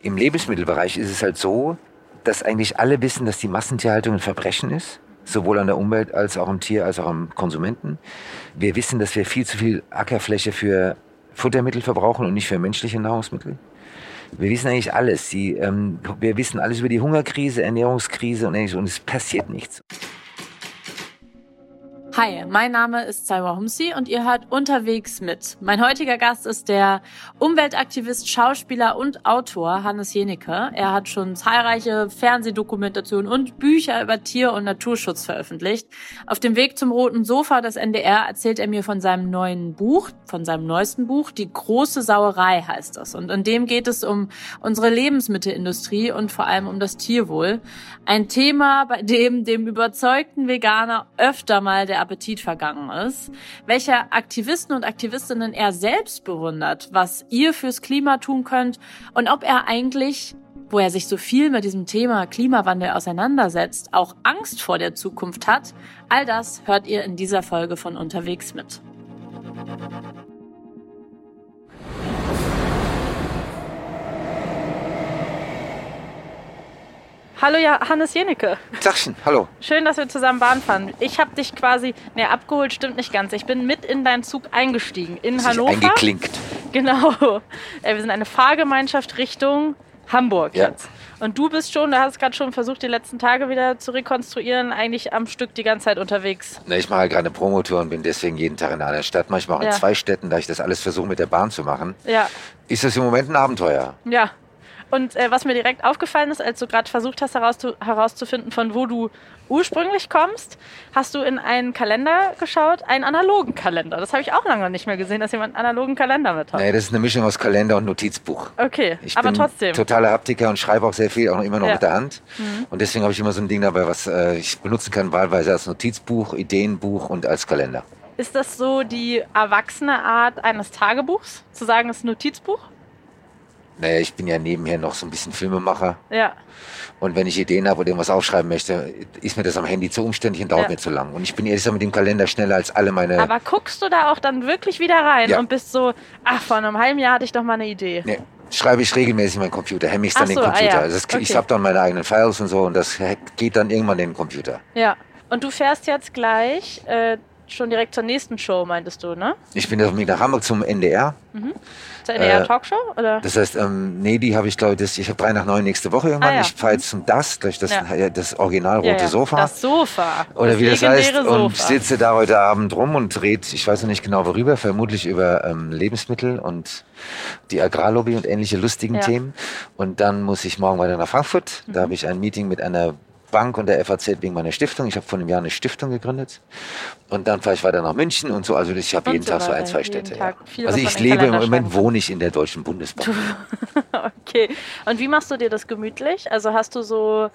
Im Lebensmittelbereich ist es halt so, dass eigentlich alle wissen, dass die Massentierhaltung ein Verbrechen ist, sowohl an der Umwelt als auch am Tier als auch am Konsumenten. Wir wissen, dass wir viel zu viel Ackerfläche für Futtermittel verbrauchen und nicht für menschliche Nahrungsmittel. Wir wissen eigentlich alles. Die, ähm, wir wissen alles über die Hungerkrise, Ernährungskrise und ähnliches und es passiert nichts. Hi, mein Name ist Salwa Humsi und ihr hört unterwegs mit. Mein heutiger Gast ist der Umweltaktivist, Schauspieler und Autor Hannes Jenecke. Er hat schon zahlreiche Fernsehdokumentationen und Bücher über Tier- und Naturschutz veröffentlicht. Auf dem Weg zum roten Sofa des NDR erzählt er mir von seinem neuen Buch, von seinem neuesten Buch, Die große Sauerei heißt das. Und in dem geht es um unsere Lebensmittelindustrie und vor allem um das Tierwohl. Ein Thema, bei dem dem überzeugten Veganer öfter mal der Appetit vergangen ist, welcher Aktivisten und Aktivistinnen er selbst bewundert, was ihr fürs Klima tun könnt und ob er eigentlich wo er sich so viel mit diesem Thema Klimawandel auseinandersetzt, auch Angst vor der Zukunft hat, all das hört ihr in dieser Folge von Unterwegs mit. Hallo ja, Hannes Jenecke. Tagchen, hallo. Schön, dass wir zusammen Bahn fahren. Ich habe dich quasi, ne, abgeholt stimmt nicht ganz. Ich bin mit in deinen Zug eingestiegen in Hannover. Eingeklinkt. Genau. Äh, wir sind eine Fahrgemeinschaft Richtung Hamburg Ja. jetzt. Und du bist schon, du hast gerade schon versucht, die letzten Tage wieder zu rekonstruieren, eigentlich am Stück die ganze Zeit unterwegs. Na, ich mache halt gerade eine Promotour und bin deswegen jeden Tag in einer Stadt, manchmal auch in Ja. zwei Städten, da ich das alles versuche mit der Bahn zu machen. Ja, Ist das im Moment ein Abenteuer? ja. Und äh, was mir direkt aufgefallen ist, als du gerade versucht hast herauszu herauszufinden, von wo du ursprünglich kommst, hast du in einen Kalender geschaut, einen analogen Kalender. Das habe ich auch lange nicht mehr gesehen, dass jemand einen analogen Kalender mit hat. Nee, das ist eine Mischung aus Kalender und Notizbuch. Okay, Ich aber bin trotzdem. totaler Haptiker und schreibe auch sehr viel, auch immer noch Ja. Mhm. mit der Hand. Und deswegen habe ich immer so ein Ding dabei, was äh, ich benutzen kann, wahlweise als Notizbuch, Ideenbuch und als Kalender. Ist das so die erwachsene Art eines Tagebuchs? Zu sagen, es ist ein Notizbuch? Naja, ich bin ja nebenher noch so ein bisschen Filmemacher. Ja. Und wenn ich Ideen habe oder irgendwas aufschreiben möchte, ist mir das am Handy zu umständlich und dauert Ja. mir zu lang. Und ich bin ehrlich gesagt mit dem Kalender schneller als alle meine. Aber guckst du da auch dann wirklich wieder rein Ja. und bist so, ach, vor einem halben Jahr hatte ich doch mal eine Idee. Nee, schreibe ich regelmäßig in meinen Computer, hemme ich dann den so, ah Computer. ja. Also das, Ich Okay. habe dann meine eigenen Files und so und das geht dann irgendwann in den Computer. Ja. Und du fährst jetzt gleich äh, schon direkt zur nächsten Show, meintest du, ne? Ich bin auf dem Weg nach Hamburg zum NDR. Zur NDR Äh, Talkshow? Oder? Das heißt, ähm, nee, die habe ich glaube ich, ich habe drei nach neun nächste Woche irgendwann. Ah, ja. Ich fahre jetzt zum Das, durch das, Ja. das Original rote Ja. Sofa. Das Sofa. oder das wie das heißt. legendäre Und Sofa. sitze da heute Abend rum und red, ich weiß noch nicht genau worüber, vermutlich über ähm, Lebensmittel und die Agrarlobby und ähnliche lustigen. Mhm. Themen. Und dann muss ich morgen weiter nach Frankfurt. Da habe ich ein Meeting mit einer Bank und der FAZ wegen meiner Stiftung. Ich habe vor einem Jahr eine Stiftung gegründet. Und dann fahre ich weiter nach München und so. Also ich habe jeden so Tag so ein, zwei Städte. Ja. Also ich lebe im Moment, wohne ich in der Deutschen Bundesbank. Okay. Und wie machst du dir das gemütlich? Also hast du so,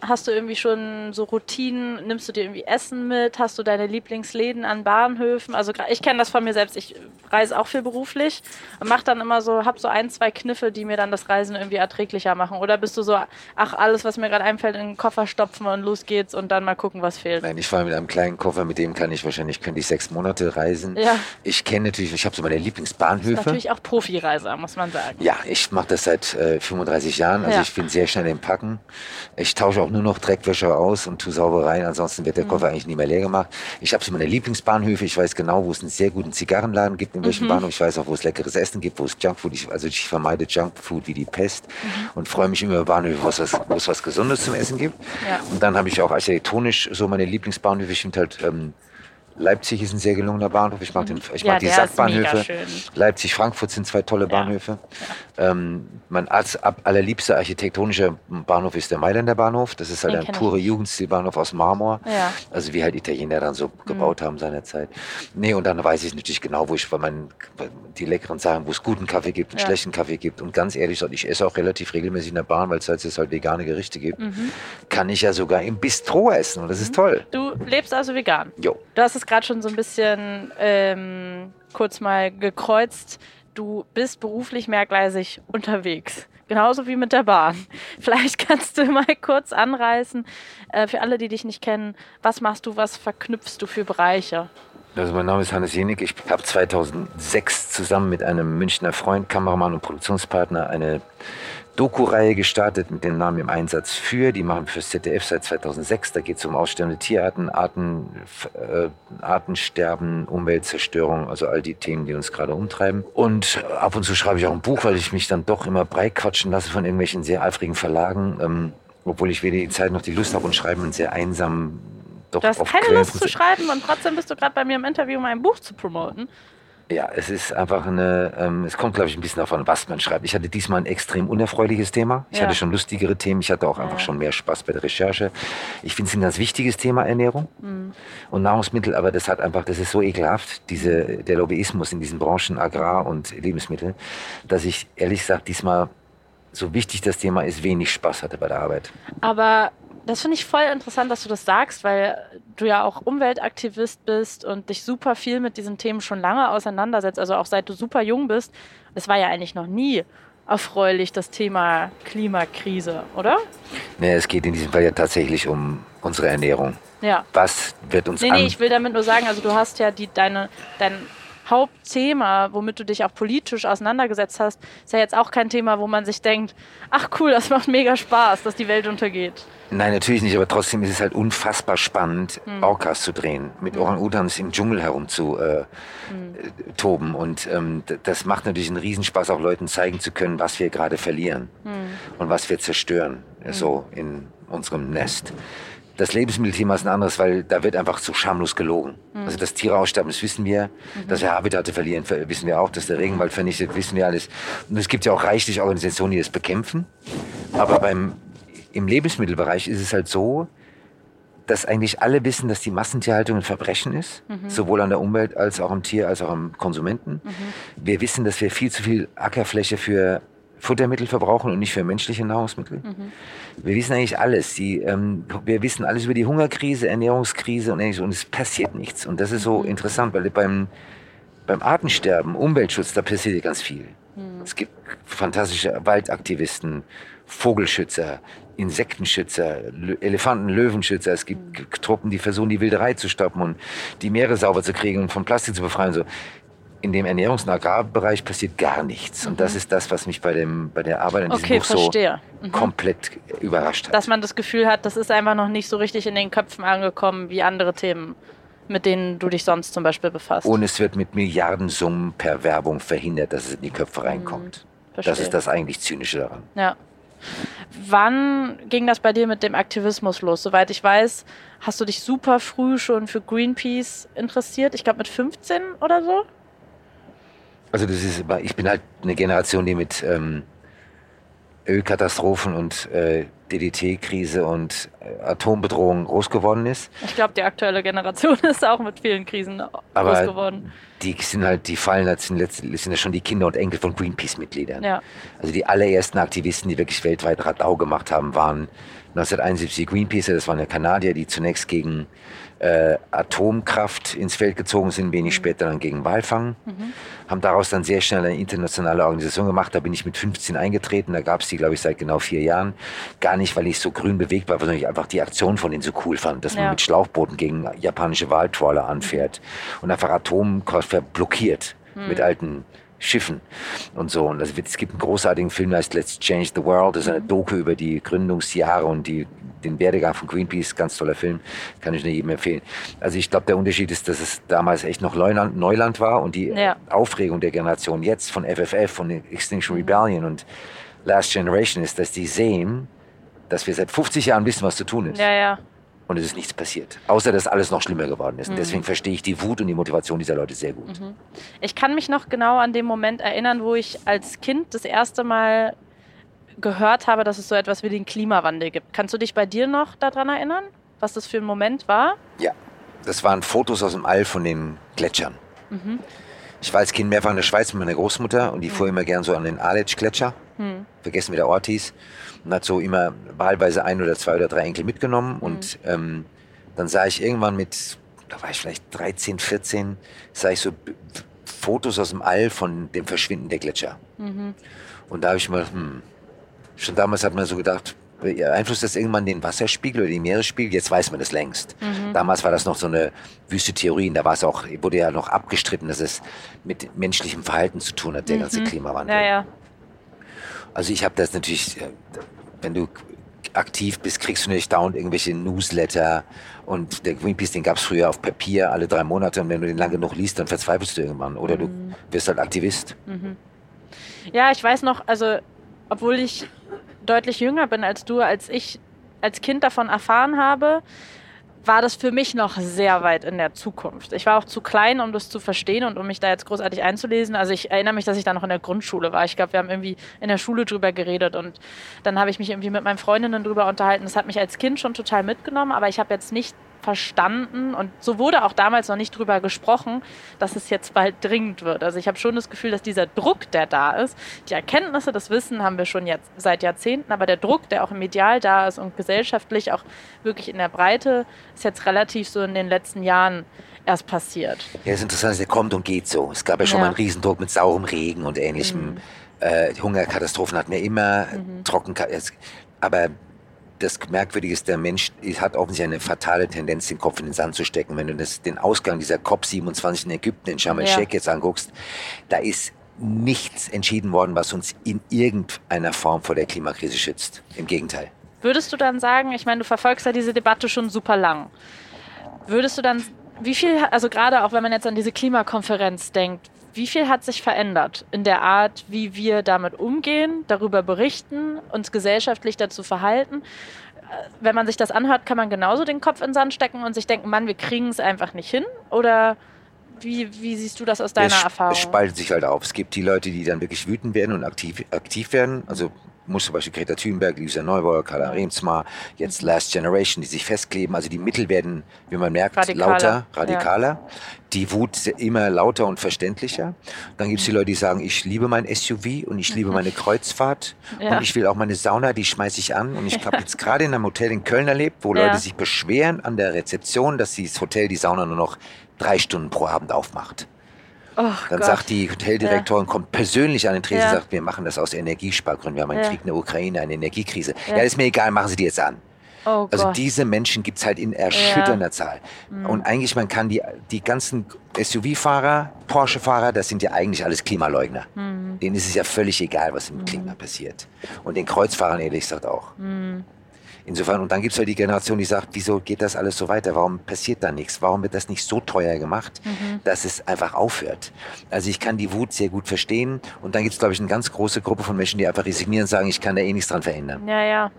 hast du irgendwie schon so Routinen? Nimmst du dir irgendwie Essen mit? Hast du deine Lieblingsläden an Bahnhöfen? Also ich kenne das von mir selbst. Ich reise auch viel beruflich und mache dann immer so, hab so ein, zwei Kniffe, die mir dann das Reisen irgendwie erträglicher machen. Oder bist du so, ach alles, was mir gerade einfällt, in den Koffer stopfen und los geht's und dann mal gucken, was fehlt? Nein, ich fahre mit einem kleinen Koffer, mit dem kann ich wahrscheinlich, könnte ich sechs Monate reisen. Ja. Ich kenne natürlich, ich habe so meine Lieblingsbahnhöfe. Natürlich auch Profireiser, muss man sagen. Ja, ich mache das seit äh, 35 Jahren. Also Ja. ich bin sehr schnell im Packen. Ich tausche auch nur noch Dreckwäsche aus und tue sauber rein. Ansonsten wird der Mhm. Koffer eigentlich nie mehr leer gemacht. Ich habe so meine Lieblingsbahnhöfe. Ich weiß genau, wo es einen sehr guten Zigarrenladen gibt, in Mhm. welchem Bahnhof. Ich weiß auch, wo es leckeres Essen gibt, wo es Junkfood. Ich, also ich vermeide Junkfood wie die Pest Mhm. und freue mich immer über Bahnhöfe, wo es was, wo es was Gesundes zum Essen gibt. Ja. Und dann habe ich auch architektonisch so meine Lieblingsbahnhöfe. Ich finde halt ähm, Leipzig ist ein sehr gelungener Bahnhof. Ich mag, den, ich Mhm. Ja, mag die Sackbahnhöfe. Leipzig, Frankfurt sind zwei tolle Bahnhöfe. Ähm, mein als, ab, allerliebster architektonischer Bahnhof ist der Mailänder Bahnhof. Das ist halt Den ein pure. Jugendstilbahnhof aus Marmor. Ja. Also wie halt Italiener dann so gebaut haben seinerzeit. Nee, und dann weiß ich natürlich genau, wo ich bei meinen, die leckeren Sachen, wo es guten Kaffee gibt und Ja. schlechten Kaffee gibt. Und ganz ehrlich, ich esse auch relativ regelmäßig in der Bahn, weil es halt, jetzt halt vegane Gerichte gibt. Mhm. Kann ich ja sogar im Bistro essen und das ist toll. Du lebst also vegan. Jo. Du hast es gerade schon so ein bisschen ähm, kurz mal gekreuzt. Du bist beruflich mehrgleisig unterwegs. Genauso wie mit der Bahn. Vielleicht kannst du mal kurz anreißen, äh, für alle, die dich nicht kennen, was machst du, was verknüpfst du für Bereiche? Also mein Name ist Hannes Jenig. Ich habe 2006 zusammen mit einem Münchner Freund, Kameramann und Produktionspartner eine Doku-Reihe gestartet mit dem Namen im Einsatz für. Die machen wir fürs ZDF seit 2006. Da geht es um aussterbende Tierarten, Arten, äh, Artensterben, Umweltzerstörung, also all die Themen, die uns gerade umtreiben. Und ab und zu schreibe ich auch ein Buch, weil ich mich dann doch immer breit quatschen lasse von irgendwelchen sehr eifrigen Verlagen. Ähm, obwohl ich weder die Zeit noch die Lust habe und schreibe einen sehr einsamen doch du hast keine Lust zu schreiben und trotzdem bist du gerade bei mir im Interview, um ein Buch zu promoten. Ja, es ist einfach eine, ähm, es kommt, glaube ich, ein bisschen davon, was man schreibt. Ich hatte diesmal ein extrem unerfreuliches Thema. Ich ja. hatte schon lustigere Themen. Ich hatte auch einfach ja. schon mehr Spaß bei der Recherche. Ich finde es ein ganz wichtiges Thema, Ernährung mhm. und Nahrungsmittel, aber das hat einfach, das ist so ekelhaft, diese, der Lobbyismus in diesen Branchen Agrar und Lebensmittel, dass ich ehrlich gesagt diesmal so wichtig das Thema ist, wenig Spaß hatte bei der Arbeit. Aber das finde ich voll interessant, dass du das sagst, weil du ja auch Umweltaktivist bist und dich super viel mit diesen Themen schon lange auseinandersetzt. Also auch seit du super jung bist. Es war ja eigentlich noch nie erfreulich, das Thema Klimakrise, oder? Nee, es geht in diesem Fall ja tatsächlich um unsere Ernährung. Ja. Was wird uns Nee, nee, ich will damit nur sagen, also du hast ja die, deine, dein Hauptthema, womit du dich auch politisch auseinandergesetzt hast, ist ja jetzt auch kein Thema, wo man sich denkt, ach cool, das macht mega Spaß, dass die Welt untergeht. Nein, natürlich nicht, aber trotzdem ist es halt unfassbar spannend, hm. Orcas zu drehen, mit hm. Orang-Utans im Dschungel herumzutoben. Äh, hm. Und ähm, das macht natürlich einen Riesenspaß, auch Leuten zeigen zu können, was wir gerade verlieren hm. und was wir zerstören, hm. so in unserem Nest. Das Lebensmittelthema ist ein anderes, weil da wird einfach zu schamlos gelogen. Mhm. Also dass Tiere aussterben, das wissen wir. Mhm. Dass wir Habitate verlieren, wissen wir auch. Dass der Regenwald vernichtet, wissen wir alles. Und es gibt ja auch reichlich Organisationen, die das bekämpfen. Aber beim, im Lebensmittelbereich ist es halt so, dass eigentlich alle wissen, dass die Massentierhaltung ein Verbrechen ist, mhm. sowohl an der Umwelt als auch am Tier, als auch am Konsumenten. Mhm. Wir wissen, dass wir viel zu viel Ackerfläche für Futtermittel verbrauchen und nicht für menschliche Nahrungsmittel. Mhm. Wir wissen eigentlich alles. Die, ähm, wir wissen alles über die Hungerkrise, Ernährungskrise und ähnliches und es passiert nichts. Und das ist so mhm. interessant, weil beim, beim Artensterben, Umweltschutz, da passiert ganz viel. Mhm. Es gibt fantastische Waldaktivisten, Vogelschützer, Insektenschützer, Elefanten, Löwenschützer. Es gibt mhm. Truppen, die versuchen, die Wilderei zu stoppen und die Meere sauber zu kriegen und von Plastik zu befreien. So in dem Ernährungs- und Agrarbereich passiert gar nichts. Mhm. Und das ist das, was mich bei, dem, bei der Arbeit an diesem okay, Buch verstehe. so mhm. komplett überrascht hat. Dass man das Gefühl hat, das ist einfach noch nicht so richtig in den Köpfen angekommen wie andere Themen, mit denen du dich sonst zum Beispiel befasst. Und es wird mit Milliardensummen per Werbung verhindert, dass es in die Köpfe reinkommt. Mhm. Das ist das eigentlich Zynische daran. Ja. Wann ging das bei dir mit dem Aktivismus los? Soweit ich weiß, hast du dich super früh schon für Greenpeace interessiert. Ich glaube mit 15 oder so? Also das ist, ich bin halt eine Generation, die mit ähm, Ölkatastrophen und äh, DDT-Krise und äh, Atombedrohung groß geworden ist. Ich glaube, die aktuelle Generation ist auch mit vielen Krisen Aber groß geworden. Die sind halt, die fallen halt, sind, sind ja schon die Kinder und Enkel von Greenpeace-Mitgliedern. Ja. Also die allerersten Aktivisten, die wirklich weltweit Radau gemacht haben, waren 1971 Greenpeace, das waren ja Kanadier, die zunächst gegen äh, Atomkraft ins Feld gezogen sind, wenig mhm. später dann gegen Walfang. Mhm. Haben daraus dann sehr schnell eine internationale Organisation gemacht. Da bin ich mit 15 eingetreten. Da gab es die, glaube ich, seit genau vier Jahren. Gar nicht, weil ich so grün bewegt war, sondern ich einfach die Aktion von denen so cool fand, dass ja. man mit Schlauchbooten gegen japanische Waltrawler anfährt mhm. und einfach Atomkraftwerk blockiert mhm. mit alten Schiffen und so. Und es gibt einen großartigen Film, der heißt Let's Change the World. Das ist eine mhm. Doku über die Gründungsjahre und die, den Werdegang von Greenpeace. Ganz toller Film, kann ich nur jedem empfehlen. Also ich glaube, der Unterschied ist, dass es damals echt noch Neuland, Neuland war und die ja. Aufregung der Generation jetzt von FFF, von Extinction mhm. Rebellion und Last Generation ist, dass die sehen, dass wir seit 50 Jahren wissen, was zu tun ist. Ja, ja und es ist nichts passiert. Außer, dass alles noch schlimmer geworden ist. Mhm. Und deswegen verstehe ich die Wut und die Motivation dieser Leute sehr gut. Mhm. Ich kann mich noch genau an den Moment erinnern, wo ich als Kind das erste Mal gehört habe, dass es so etwas wie den Klimawandel gibt. Kannst du dich bei dir noch daran erinnern, was das für ein Moment war? Ja, das waren Fotos aus dem All von den Gletschern. Mhm. Ich war als Kind mehrfach in der Schweiz mit meiner Großmutter und die mhm. fuhr immer gern so an den Aletsch-Gletscher. Mhm. Vergessen, wie der Ort hieß und hat so immer wahlweise ein oder zwei oder drei Enkel mitgenommen. Mhm. Und ähm, dann sah ich irgendwann mit, da war ich vielleicht 13, 14, sah ich so Fotos aus dem All von dem Verschwinden der Gletscher. Mhm. Und da habe ich mal, hm, schon damals hat man so gedacht, beeinflusst das irgendwann den Wasserspiegel oder den Meeresspiegel? Jetzt weiß man das längst. Mhm. Damals war das noch so eine wüste Theorie. Da war es auch, wurde ja noch abgestritten, dass es mit menschlichem Verhalten zu tun hat, der mhm. ganze Klimawandel. Ja, ja. Also ich habe das natürlich, äh, wenn du aktiv bist, kriegst du nicht dauernd irgendwelche Newsletter und der Greenpeace, den gab es früher auf Papier alle drei Monate und wenn du den lange genug liest, dann verzweifelst du irgendwann oder mhm. du wirst halt Aktivist. Mhm. Ja, ich weiß noch, also obwohl ich deutlich jünger bin als du, als ich als Kind davon erfahren habe, war das für mich noch sehr weit in der Zukunft. Ich war auch zu klein, um das zu verstehen und um mich da jetzt großartig einzulesen. Also ich erinnere mich, dass ich da noch in der Grundschule war. Ich glaube, wir haben irgendwie in der Schule drüber geredet und dann habe ich mich irgendwie mit meinen Freundinnen drüber unterhalten. Das hat mich als Kind schon total mitgenommen, aber ich habe jetzt nicht verstanden und so wurde auch damals noch nicht drüber gesprochen, dass es jetzt bald dringend wird. Also ich habe schon das Gefühl, dass dieser Druck, der da ist, die Erkenntnisse, das Wissen haben wir schon jetzt seit Jahrzehnten, aber der Druck, der auch im Medial da ist und gesellschaftlich auch wirklich in der Breite, ist jetzt relativ so in den letzten Jahren erst passiert. Ja, das ist interessant, der kommt und geht so. Es gab ja schon ja. mal einen Riesendruck mit saurem Regen und ähnlichem. Mhm. Äh, Hungerkatastrophen hatten wir immer, mhm. trocken, aber das Merkwürdige ist, der Mensch hat offensichtlich eine fatale Tendenz, den Kopf in den Sand zu stecken. Wenn du das, den Ausgang dieser COP27 in Ägypten, in Sharm el-Sheikh ja. jetzt anguckst, da ist nichts entschieden worden, was uns in irgendeiner Form vor der Klimakrise schützt. Im Gegenteil. Würdest du dann sagen, ich meine, du verfolgst ja diese Debatte schon super lang. Würdest du dann, wie viel, also gerade auch wenn man jetzt an diese Klimakonferenz denkt, wie viel hat sich verändert in der Art, wie wir damit umgehen, darüber berichten, uns gesellschaftlich dazu verhalten? Äh, wenn man sich das anhört, kann man genauso den Kopf in den Sand stecken und sich denken, Mann, wir kriegen es einfach nicht hin? Oder wie, wie, siehst du das aus deiner es, Erfahrung? Es spaltet sich halt auf. Es gibt die Leute, die dann wirklich wütend werden und aktiv, aktiv werden. Also muss zum Beispiel Greta Thunberg, Lisa Neubauer, Carla Remsmar, jetzt Last Generation, die sich festkleben. Also die Mittel werden, wie man merkt, radikaler. lauter, radikaler. Ja. Die Wut immer lauter und verständlicher. Dann gibt es die Leute, die sagen, ich liebe mein SUV und ich liebe meine Kreuzfahrt ja. und ich will auch meine Sauna, die schmeiße ich an. Und ich habe jetzt gerade in einem Hotel in Köln erlebt, wo ja. Leute sich beschweren an der Rezeption, dass das Hotel die Sauna nur noch drei Stunden pro Abend aufmacht. Oh, dann Gott. sagt die Hoteldirektorin, ja. kommt persönlich an den Tresen und ja. sagt, wir machen das aus Energiespargründen. Wir haben einen ja. Krieg in der Ukraine, eine Energiekrise. Ja. ist mir egal, machen Sie die jetzt an. Oh also Gott. diese Menschen gibt es halt in erschütternder Zahl. Mhm. Und eigentlich, man kann die, die ganzen SUV-Fahrer, Porsche-Fahrer, das sind ja eigentlich alles Klimaleugner. Mhm. Denen ist es ja völlig egal, was im mhm. Klima passiert. Und den Kreuzfahrern ehrlich gesagt auch. Mhm. Insofern, und dann gibt es halt die Generation, die sagt, wieso geht das alles so weiter? Warum passiert da nichts? Warum wird das nicht so teuer gemacht, mhm. dass es einfach aufhört? Also ich kann die Wut sehr gut verstehen. Und dann gibt es, glaube ich, eine ganz große Gruppe von Menschen, die einfach resignieren und sagen, ich kann da eh nichts dran verändern. Ja, ja.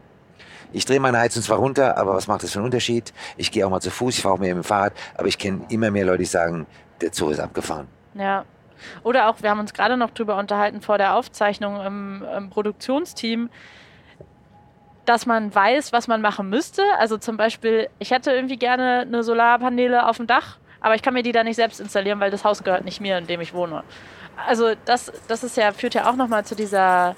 Ich drehe meine Heizung zwar runter, aber was macht das für einen Unterschied? Ich gehe auch mal zu Fuß, ich fahre auch mehr mit dem Fahrrad, aber ich kenne immer mehr Leute, die sagen, der Zug ist abgefahren. Ja. Oder auch, wir haben uns gerade noch drüber unterhalten vor der Aufzeichnung im, im Produktionsteam, dass man weiß, was man machen müsste. Also zum Beispiel, ich hätte irgendwie gerne eine Solarpaneele auf dem Dach, aber ich kann mir die da nicht selbst installieren, weil das Haus gehört nicht mir, in dem ich wohne. Also das, das ist ja, führt ja auch nochmal zu dieser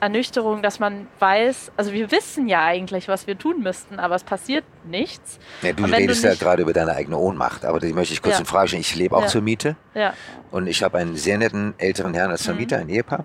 Ernüchterung, dass man weiß, also wir wissen ja eigentlich, was wir tun müssten, aber es passiert nichts. Ja, du redest du ja gerade über deine eigene Ohnmacht, aber die möchte ich kurz ja. in Frage stellen. Ich lebe auch ja. zur Miete ja. und ich habe einen sehr netten älteren Herrn als Vermieter, mhm. ein Ehepaar.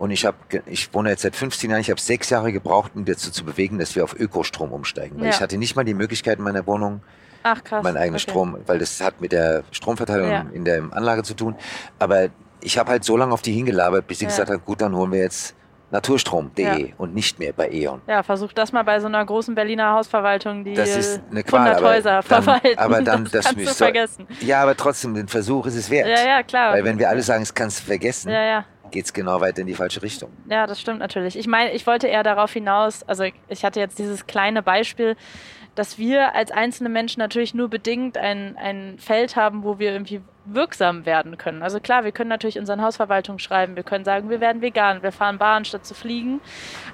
Und ich habe, ich wohne jetzt seit 15 Jahren, ich habe sechs Jahre gebraucht, um dazu zu bewegen, dass wir auf Ökostrom umsteigen. Weil ja. ich hatte nicht mal die Möglichkeit in meiner Wohnung, Ach, krass. meinen eigenen okay. Strom, weil das hat mit der Stromverteilung ja. in der Anlage zu tun. Aber ich habe halt so lange auf die hingelabert, bis sie ja. gesagt hat, gut, dann holen wir jetzt naturstrom.de ja. und nicht mehr bei E.ON. Ja, versuch das mal bei so einer großen Berliner Hausverwaltung, die das ist eine Qual, 100 aber Häuser dann, verwalten. Aber dann, das, das kannst du vergessen. Ja, aber trotzdem, den Versuch ist es wert. Ja, ja, klar. Weil wenn wir alle sagen, es kannst du vergessen, ja, ja geht es genau weiter in die falsche Richtung. Ja, das stimmt natürlich. Ich meine, ich wollte eher darauf hinaus, also ich hatte jetzt dieses kleine Beispiel, dass wir als einzelne Menschen natürlich nur bedingt ein, ein Feld haben, wo wir irgendwie wirksam werden können. Also klar, wir können natürlich unseren Hausverwaltung schreiben, wir können sagen, wir werden vegan, wir fahren Bahn statt zu fliegen.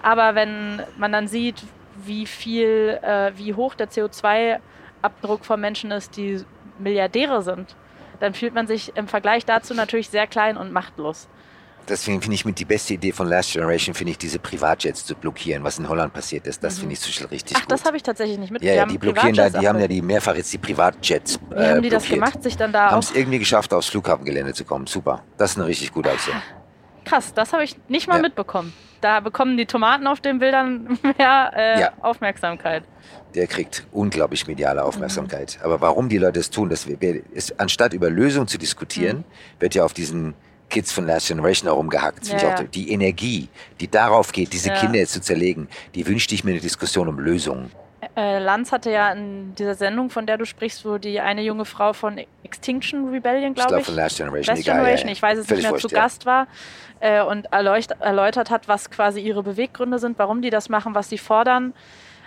Aber wenn man dann sieht, wie viel, äh, wie hoch der CO2-Abdruck von Menschen ist, die Milliardäre sind, dann fühlt man sich im Vergleich dazu natürlich sehr klein und machtlos. Deswegen finde ich mit die beste Idee von Last Generation, finde ich, diese Privatjets zu blockieren, was in Holland passiert ist. Das mhm. finde ich so richtig Ach, gut. das habe ich tatsächlich nicht mitbekommen. Ja, ja, die blockieren da, die haben ja die mehrfach jetzt die Privatjets. Wie äh, haben die blockiert. das gemacht, sich dann da Haben es irgendwie geschafft, aufs Flughafengelände zu kommen. Super. Das ist eine richtig gute Aktion. Krass, das habe ich nicht mal ja. mitbekommen. Da bekommen die Tomaten auf den Bildern mehr äh, ja. Aufmerksamkeit. Der kriegt unglaublich mediale Aufmerksamkeit. Mhm. Aber warum die Leute es tun, dass wir, ist, anstatt über Lösungen zu diskutieren, mhm. wird ja auf diesen Kids von Last Generation herumgehackt. Ja, ja. Die Energie, die darauf geht, diese ja. Kinder jetzt zu zerlegen, die wünschte ich mir eine Diskussion um Lösungen. Äh, Lanz hatte ja in dieser Sendung, von der du sprichst, wo die eine junge Frau von Extinction Rebellion, glaube ich, glaub, von Last Generation, Last Generation ich weiß es nicht mehr, wurscht, zu Gast war äh, und erläutert hat, was quasi ihre Beweggründe sind, warum die das machen, was sie fordern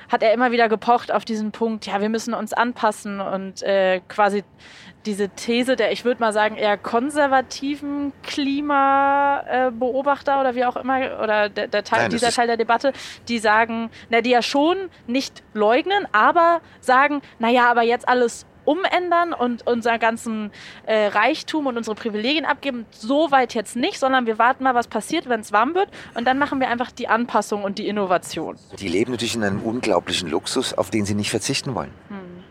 hat er immer wieder gepocht auf diesen Punkt, ja, wir müssen uns anpassen und äh, quasi diese These der, ich würde mal sagen, eher konservativen Klimabeobachter oder wie auch immer, oder der, der Teil, Nein, dieser Teil der Debatte, die sagen, na, die ja schon nicht leugnen, aber sagen, naja, aber jetzt alles umändern und unser ganzen äh, Reichtum und unsere Privilegien abgeben. So weit jetzt nicht, sondern wir warten mal, was passiert, wenn es warm wird. Und dann machen wir einfach die Anpassung und die Innovation. Die leben natürlich in einem unglaublichen Luxus, auf den sie nicht verzichten wollen. Hm.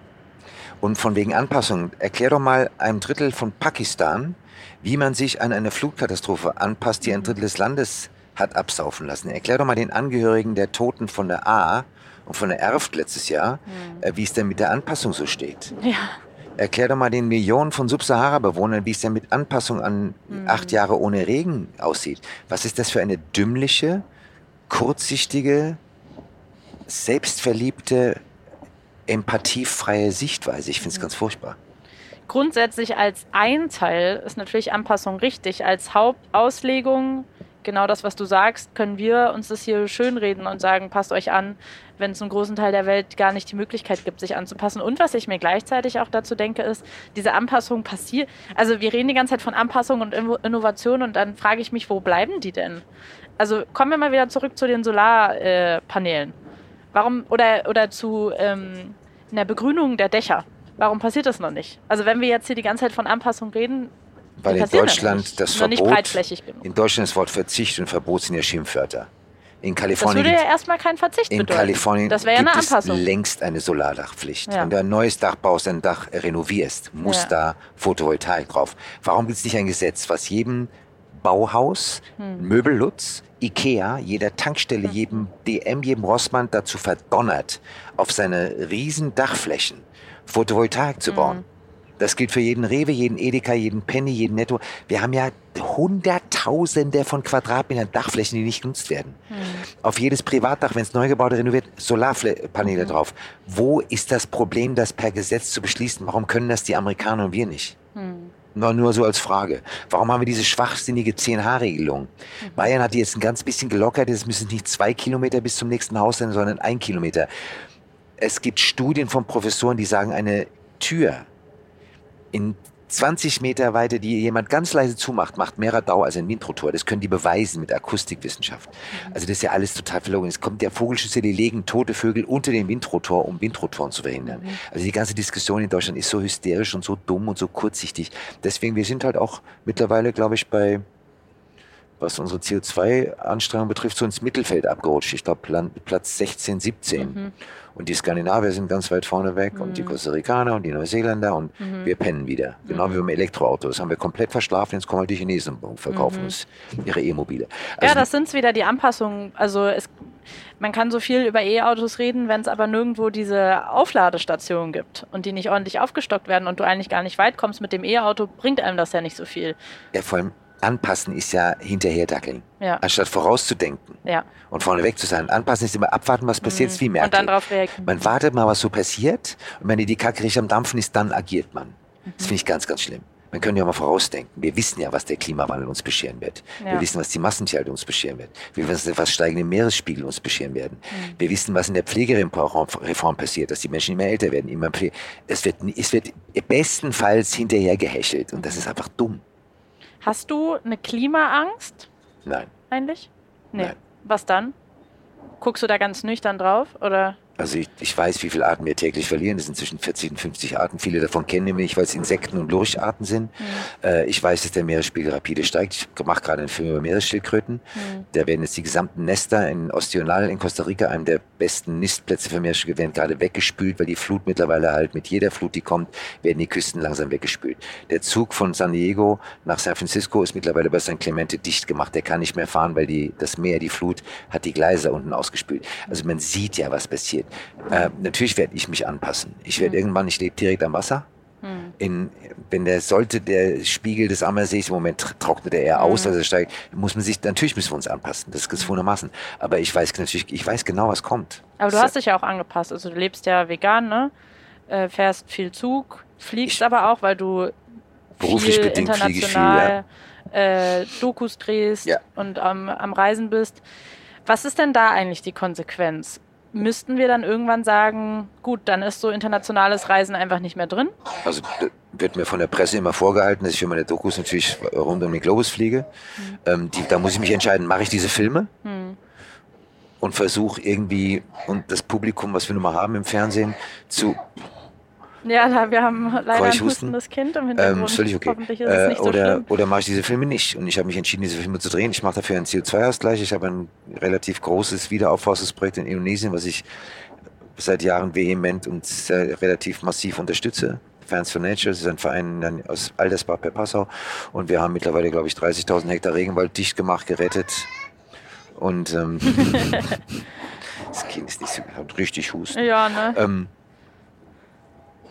Und von wegen Anpassung, erklär doch mal einem Drittel von Pakistan, wie man sich an eine Flutkatastrophe anpasst, die ein Drittel des Landes hat absaufen lassen. Erklär doch mal den Angehörigen der Toten von der A und von der Erft letztes Jahr, mhm. wie es denn mit der Anpassung so steht. Ja. Erklär doch mal den Millionen von Subsahara-Bewohnern, wie es denn mit Anpassung an mhm. acht Jahre ohne Regen aussieht. Was ist das für eine dümmliche, kurzsichtige, selbstverliebte empathiefreie Sichtweise. Ich finde es ganz furchtbar. Grundsätzlich als ein Teil ist natürlich Anpassung richtig. Als Hauptauslegung, genau das, was du sagst, können wir uns das hier schönreden und sagen, passt euch an, wenn es einem großen Teil der Welt gar nicht die Möglichkeit gibt, sich anzupassen. Und was ich mir gleichzeitig auch dazu denke, ist, diese Anpassung passiert. Also wir reden die ganze Zeit von Anpassung und Innovation und dann frage ich mich, wo bleiben die denn? Also kommen wir mal wieder zurück zu den Solarpanelen. Warum, oder, oder zu ähm, einer Begrünung der Dächer. Warum passiert das noch nicht? Also wenn wir jetzt hier die ganze Zeit von Anpassung reden, weil in Deutschland das Verbot, in Deutschland das Wort Verzicht und Verbot sind ja Schimpfwörter. In Kalifornien das würde ja erstmal kein Verzicht in bedeuten. Kalifornien das wäre ja eine Anpassung. Es längst eine Solardachpflicht. Ja. Wenn du ein neues Dach baust, ein Dach renovierst, muss ja. da Photovoltaik drauf. Warum gibt es nicht ein Gesetz, was jedem Bauhaus, hm. Möbellutz, Ikea, jeder Tankstelle, hm. jedem DM, jedem Rossmann dazu verdonnert, auf seine riesen Dachflächen Photovoltaik zu bauen. Hm. Das gilt für jeden Rewe, jeden Edeka, jeden Penny, jeden Netto. Wir haben ja Hunderttausende von Quadratmetern Dachflächen, die nicht genutzt werden. Hm. Auf jedes Privatdach, wenn es neu gebaut oder renoviert, Solarpaneele hm. drauf. Wo ist das Problem, das per Gesetz zu beschließen? Warum können das die Amerikaner und wir nicht? Hm. Nur, nur so als Frage. Warum haben wir diese schwachsinnige 10H-Regelung? Mhm. Bayern hat die jetzt ein ganz bisschen gelockert. Es müssen nicht zwei Kilometer bis zum nächsten Haus sein, sondern ein Kilometer. Es gibt Studien von Professoren, die sagen, eine Tür in 20 Meter Weite, die jemand ganz leise zumacht, macht mehr Radau als ein Windrotor. Das können die beweisen mit Akustikwissenschaft. Also das ist ja alles total verlogen. Es kommt der Vogelschütze, die legen tote Vögel unter den Windrotor, um Windrotoren zu verhindern. Mhm. Also die ganze Diskussion in Deutschland ist so hysterisch und so dumm und so kurzsichtig. Deswegen, wir sind halt auch mittlerweile, glaube ich, bei was unsere CO2-Anstrengung betrifft, so ins Mittelfeld abgerutscht. Ich glaube, Platz 16, 17. Mhm. Und die Skandinavier sind ganz weit vorne weg mhm. und die mhm. Costa Ricaner und die Neuseeländer und mhm. wir pennen wieder. Genau mhm. wie beim Elektroauto. Das haben wir komplett verschlafen. Jetzt kommen halt die Chinesen und verkaufen mhm. uns ihre E-Mobile. Also ja, das sind wieder die Anpassungen. Also es, man kann so viel über E-Autos reden, wenn es aber nirgendwo diese Aufladestationen gibt und die nicht ordentlich aufgestockt werden und du eigentlich gar nicht weit kommst mit dem E-Auto, bringt einem das ja nicht so viel. Ja, vor allem Anpassen ist ja hinterherdackeln. Ja. Anstatt vorauszudenken ja. und vorneweg zu sein. Anpassen ist immer abwarten, was passiert, mhm. wie Merkel. Und dann darauf reagieren. Man wartet mal, was so passiert. Und wenn die Kacke richtig am Dampfen ist, dann agiert man. Mhm. Das finde ich ganz, ganz schlimm. Man könnte ja mal vorausdenken. Wir wissen ja, was der Klimawandel uns bescheren wird. Ja. Wir wissen, was die Massentierhaltung uns bescheren wird. Wir wissen, was steigende Meeresspiegel uns bescheren werden. Mhm. Wir wissen, was in der Pflegereform passiert, dass die Menschen immer älter werden, immer. Es wird, es wird bestenfalls hinterher gehäschelt. Und das ist einfach dumm. Hast du eine Klimaangst? Nein. Eigentlich? Nee. Nein. Was dann? Guckst du da ganz nüchtern drauf oder? Also ich, ich weiß, wie viele Arten wir täglich verlieren. Das sind zwischen 40 und 50 Arten. Viele davon kennen wir nicht, weil es Insekten und Lurcharten sind. Mhm. Äh, ich weiß, dass der Meeresspiegel rapide steigt. Ich mache gerade einen Film über Meeresschildkröten. Mhm. Da werden jetzt die gesamten Nester in Ostional in Costa Rica, einem der besten Nistplätze für Meeresschildkröten, werden gerade weggespült, weil die Flut mittlerweile halt mit jeder Flut, die kommt, werden die Küsten langsam weggespült. Der Zug von San Diego nach San Francisco ist mittlerweile bei San Clemente dicht gemacht. Der kann nicht mehr fahren, weil die, das Meer, die Flut, hat die Gleise unten ausgespült. Also man sieht ja, was passiert. Äh, natürlich werde ich mich anpassen. Ich werde mhm. irgendwann, ich lebe direkt am Wasser. Mhm. In, wenn der sollte der Spiegel des Ammersees im Moment trocknet er eher aus, mhm. also steigt, muss man sich natürlich müssen wir uns anpassen. Das ist gezwungenermaßen. Aber ich weiß natürlich, ich weiß genau, was kommt. Aber du hast dich ja auch angepasst. Also du lebst ja vegan, ne? Äh, fährst viel Zug, fliegst ich, aber auch, weil du beruflich viel bedingt fliege ich viel, ja. äh, Dokus drehst ja. und am, am Reisen bist. Was ist denn da eigentlich die Konsequenz? Müssten wir dann irgendwann sagen, gut, dann ist so internationales Reisen einfach nicht mehr drin? Also wird mir von der Presse immer vorgehalten, dass ich für meine Dokus natürlich rund um den Globus fliege. Mhm. Ähm, die, da muss ich mich entscheiden, mache ich diese Filme mhm. und versuche irgendwie und das Publikum, was wir nun mal haben im Fernsehen, zu ja, da, wir haben leider ein hustendes Kind im Hintergrund. Ähm, völlig okay. Hoffentlich ist es nicht oder, so schlimm. Oder mache ich diese Filme nicht? Und ich habe mich entschieden, diese Filme zu drehen. Ich mache dafür einen CO2-Ausgleich. Ich habe ein relativ großes Wiederaufforstungsprojekt in Indonesien, was ich seit Jahren vehement und relativ massiv unterstütze. Fans for Nature, das ist ein Verein aus Aldersbach bei Passau. Und wir haben mittlerweile, glaube ich, 30.000 Hektar Regenwald dicht gemacht, gerettet. Und ähm, das Kind ist nicht so, hat richtig Husten. Ja, ne? Ähm,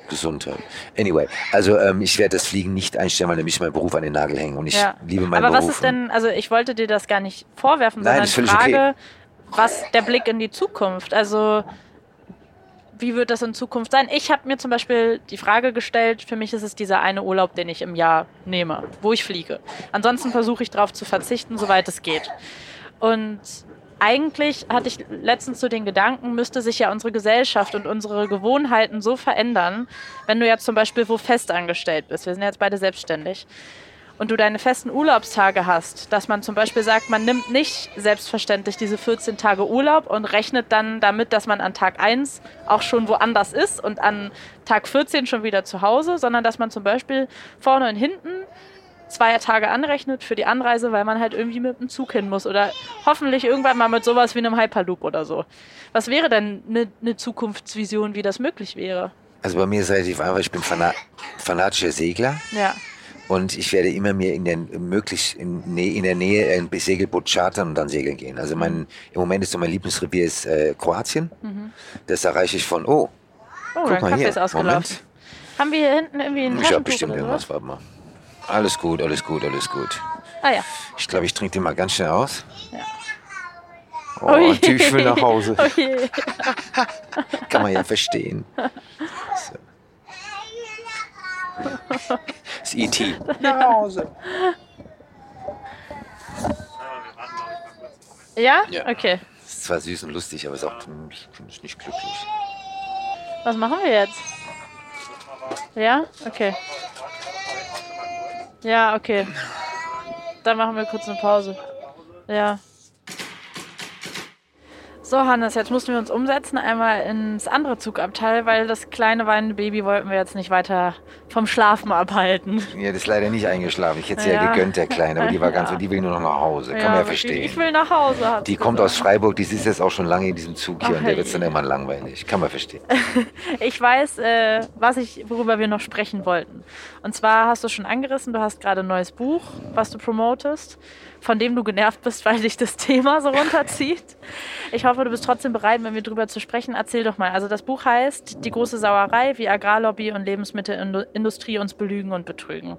Gesundheit. Anyway, also ähm, ich werde das Fliegen nicht einstellen, weil nämlich ich meinen Beruf an den Nagel hängen und ich ja. liebe meinen Aber Beruf. was ist denn, also ich wollte dir das gar nicht vorwerfen, Nein, sondern Frage, okay. was der Blick in die Zukunft, also wie wird das in Zukunft sein? Ich habe mir zum Beispiel die Frage gestellt, für mich ist es dieser eine Urlaub, den ich im Jahr nehme, wo ich fliege. Ansonsten versuche ich darauf zu verzichten, soweit es geht. Und eigentlich hatte ich letztens so den Gedanken, müsste sich ja unsere Gesellschaft und unsere Gewohnheiten so verändern, wenn du jetzt zum Beispiel wo festangestellt bist. Wir sind jetzt beide selbstständig. Und du deine festen Urlaubstage hast, dass man zum Beispiel sagt, man nimmt nicht selbstverständlich diese 14 Tage Urlaub und rechnet dann damit, dass man an Tag 1 auch schon woanders ist und an Tag 14 schon wieder zu Hause, sondern dass man zum Beispiel vorne und hinten Tage anrechnet für die Anreise, weil man halt irgendwie mit dem Zug hin muss oder hoffentlich irgendwann mal mit sowas wie einem Hyperloop oder so. Was wäre denn eine ne Zukunftsvision, wie das möglich wäre? Also bei mir ist es relativ einfach, ich bin Fana fanatischer Segler. Ja. Und ich werde immer mehr in der, möglichst in, in der Nähe ein Segelboot chartern und dann segeln gehen. Also mein, im Moment ist so mein Lieblingsrevier ist äh, Kroatien. Mhm. Das erreiche ich von, oh, oh guck mal hier, Moment. Haben wir hier hinten irgendwie ein Ich habe bestimmt irgendwas, warte mal. Alles gut, alles gut, alles gut. Ah ja. Ich glaube, ich trinke den mal ganz schnell aus. Ja. Oh, oh ich will nach Hause. Oh Kann man ja verstehen. So. Das ist E.T. Nach Hause. Ja? ja? Okay. Ist zwar süß und lustig, aber es ist auch ich nicht glücklich. Was machen wir jetzt? Ja? Okay. Ja, okay. Dann machen wir kurz eine Pause. Ja. So, Hannes, jetzt mussten wir uns umsetzen, einmal ins andere Zugabteil, weil das kleine weinende Baby wollten wir jetzt nicht weiter vom Schlafen abhalten. Ja, das ist leider nicht eingeschlafen. Ich hätte sie ja. ja gegönnt, der Kleine, aber die war ganz, ja. die will nur noch nach Hause. Kann ja, man ja verstehen. Ich will nach Hause. Die kommt aus Freiburg, die ist jetzt auch schon lange in diesem Zug hier Ach, und der wird dann irgendwann langweilig. Kann man verstehen. ich weiß, äh, was ich, worüber wir noch sprechen wollten. Und zwar hast du schon angerissen, du hast gerade ein neues Buch, was du promotest von dem du genervt bist, weil dich das Thema so runterzieht. Ich hoffe, du bist trotzdem bereit, mit mir drüber zu sprechen. Erzähl doch mal. Also das Buch heißt Die große Sauerei, wie Agrarlobby und Lebensmittelindustrie uns belügen und betrügen.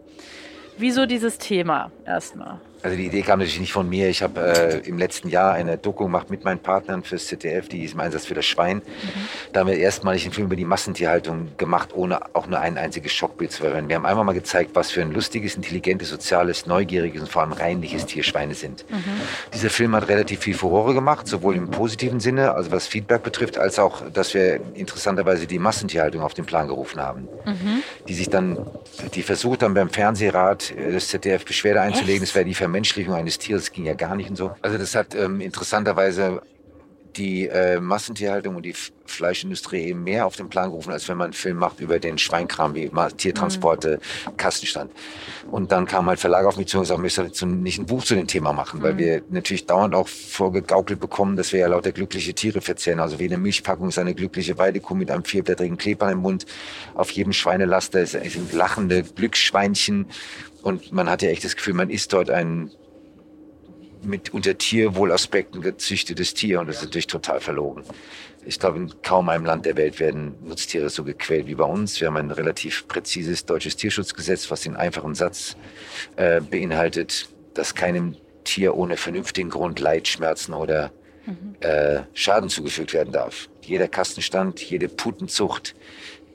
Wieso dieses Thema erstmal? Also die Idee kam natürlich nicht von mir. Ich habe äh, im letzten Jahr eine Doku gemacht mit meinen Partnern fürs ZDF, die ist im Einsatz für das Schwein. Mhm. Da haben wir erstmalig einen Film über die Massentierhaltung gemacht, ohne auch nur ein einziges Schockbild zu verwenden. Wir haben einmal mal gezeigt, was für ein lustiges, intelligentes, soziales, neugieriges und vor allem reinliches Tier Schweine sind. Mhm. Dieser Film hat relativ viel Furore gemacht, sowohl im positiven Sinne, also was Feedback betrifft, als auch, dass wir interessanterweise die Massentierhaltung auf den Plan gerufen haben. Mhm. Die sich dann, die versucht haben beim Fernsehrat äh, des ZDF Beschwerde einzulegen, es wäre die Vermenschlichung eines Tieres ging ja gar nicht und so. Also das hat ähm, interessanterweise die äh, Massentierhaltung und die Fleischindustrie eben mehr auf den Plan gerufen, als wenn man einen Film macht über den Schweinkram, wie Tiertransporte, mhm. Kastenstand. Und dann kam halt Verlag auf mich zu und gesagt, wir sollten nicht ein Buch zu dem Thema machen, weil mhm. wir natürlich dauernd auch vorgegaukelt bekommen, dass wir ja lauter glückliche Tiere verzehren. Also wie eine Milchpackung ist eine glückliche Weidekuh mit einem vierblättrigen Kleber im Mund. Auf jedem Schweinelaster sind lachende Glücksschweinchen. Und man hat ja echt das Gefühl, man isst dort ein mit unter Tierwohlaspekten gezüchtetes Tier und das ist natürlich total verlogen. Ich glaube, in kaum einem Land der Welt werden Nutztiere so gequält wie bei uns. Wir haben ein relativ präzises deutsches Tierschutzgesetz, was den einfachen Satz äh, beinhaltet, dass keinem Tier ohne vernünftigen Grund Leid, Schmerzen oder mhm. äh, Schaden zugefügt werden darf. Jeder Kastenstand, jede Putenzucht,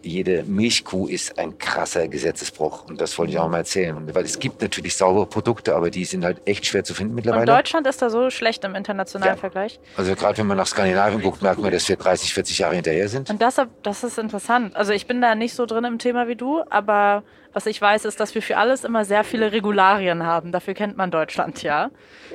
jede Milchkuh ist ein krasser Gesetzesbruch. Und das wollte ich auch mal erzählen. Weil es gibt natürlich saubere Produkte, aber die sind halt echt schwer zu finden mittlerweile. Und Deutschland ist da so schlecht im internationalen ja. Vergleich. Also gerade wenn man nach Skandinavien guckt, merkt man, dass wir 30, 40 Jahre hinterher sind. Und das, das ist interessant. Also ich bin da nicht so drin im Thema wie du, aber was ich weiß, ist, dass wir für alles immer sehr viele Regularien haben. Dafür kennt man Deutschland ja.